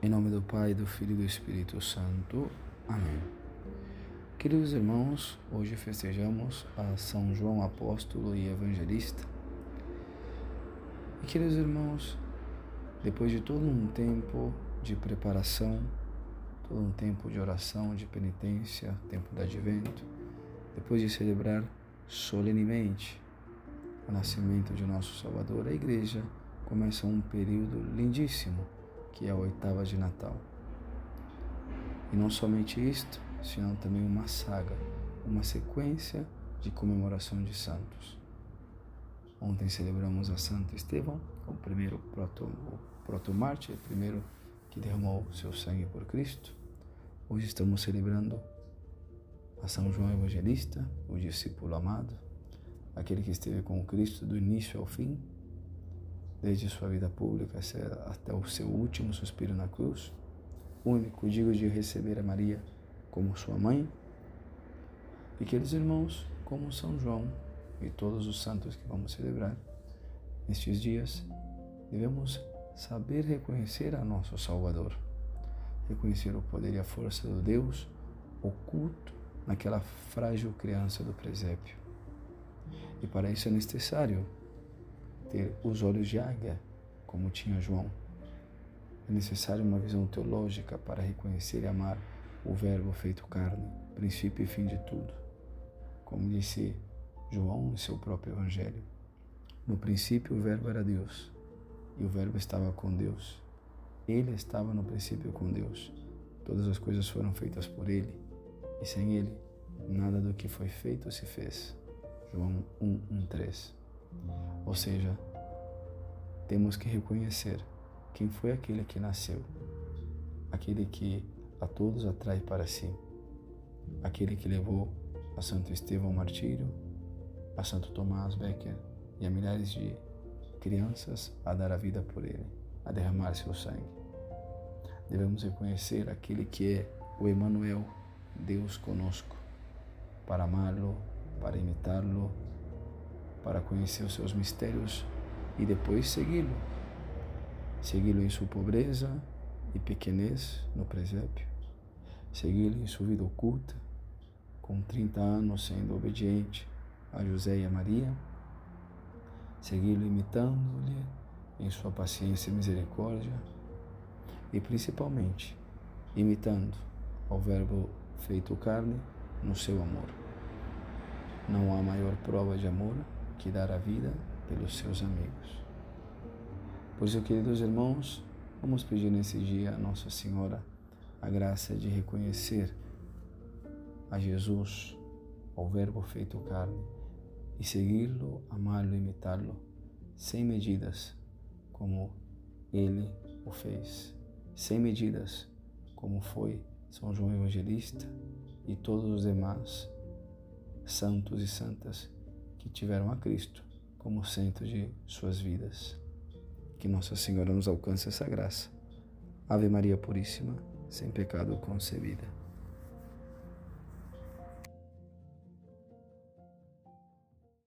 Em nome do Pai, do Filho e do Espírito Santo. Amém. Queridos irmãos, hoje festejamos a São João Apóstolo e Evangelista. E queridos irmãos, depois de todo um tempo de preparação, todo um tempo de oração, de penitência, tempo do advento, depois de celebrar solenemente o nascimento de nosso Salvador, a igreja começa um período lindíssimo que é a oitava de Natal. E não somente isto, senão também uma saga, uma sequência de comemoração de santos. Ontem celebramos a Santo Estevão, o primeiro proto-mártir, o primeiro que derramou seu sangue por Cristo. Hoje estamos celebrando a São João Evangelista, o discípulo amado, aquele que esteve com Cristo do início ao fim, desde sua vida pública até o seu último suspiro na cruz, único digo de receber a Maria como sua mãe, e aqueles irmãos como São João e todos os santos que vamos celebrar nestes dias, devemos saber reconhecer a nosso Salvador, reconhecer o poder e a força do Deus oculto naquela frágil criança do presépio. E para isso é necessário ter os olhos de águia, como tinha João. É necessário uma visão teológica para reconhecer e amar o Verbo feito carne, princípio e fim de tudo. Como disse João em seu próprio Evangelho. No princípio o Verbo era Deus, e o Verbo estava com Deus. Ele estava no princípio com Deus. Todas as coisas foram feitas por Ele, e sem Ele, nada do que foi feito se fez. João 1, 1 3. Ou seja, temos que reconhecer quem foi aquele que nasceu, aquele que a todos atrai para si, aquele que levou a Santo Estevão martírio, a Santo Tomás Becker e a milhares de crianças a dar a vida por ele, a derramar seu sangue. Devemos reconhecer aquele que é o Emanuel, Deus conosco, para amá-lo, para imitá-lo, para conhecer os seus mistérios e depois segui-lo. Segui-lo em sua pobreza e pequenez no presépio. Segui-lo em sua vida oculta, com 30 anos sendo obediente a José e a Maria. Segui-lo imitando-lhe em sua paciência e misericórdia. E principalmente, imitando ao Verbo feito carne no seu amor. Não há maior prova de amor que dar a vida pelos seus amigos. Por isso, queridos irmãos, vamos pedir nesse dia a Nossa Senhora a graça de reconhecer a Jesus, ao Verbo feito carne, e segui-lo, amá-lo, imitá-lo, sem medidas, como ele o fez, sem medidas, como foi São João Evangelista e todos os demais santos e santas que tiveram a Cristo como centro de suas vidas. Que Nossa Senhora nos alcance essa graça. Ave Maria Puríssima, sem pecado concebida.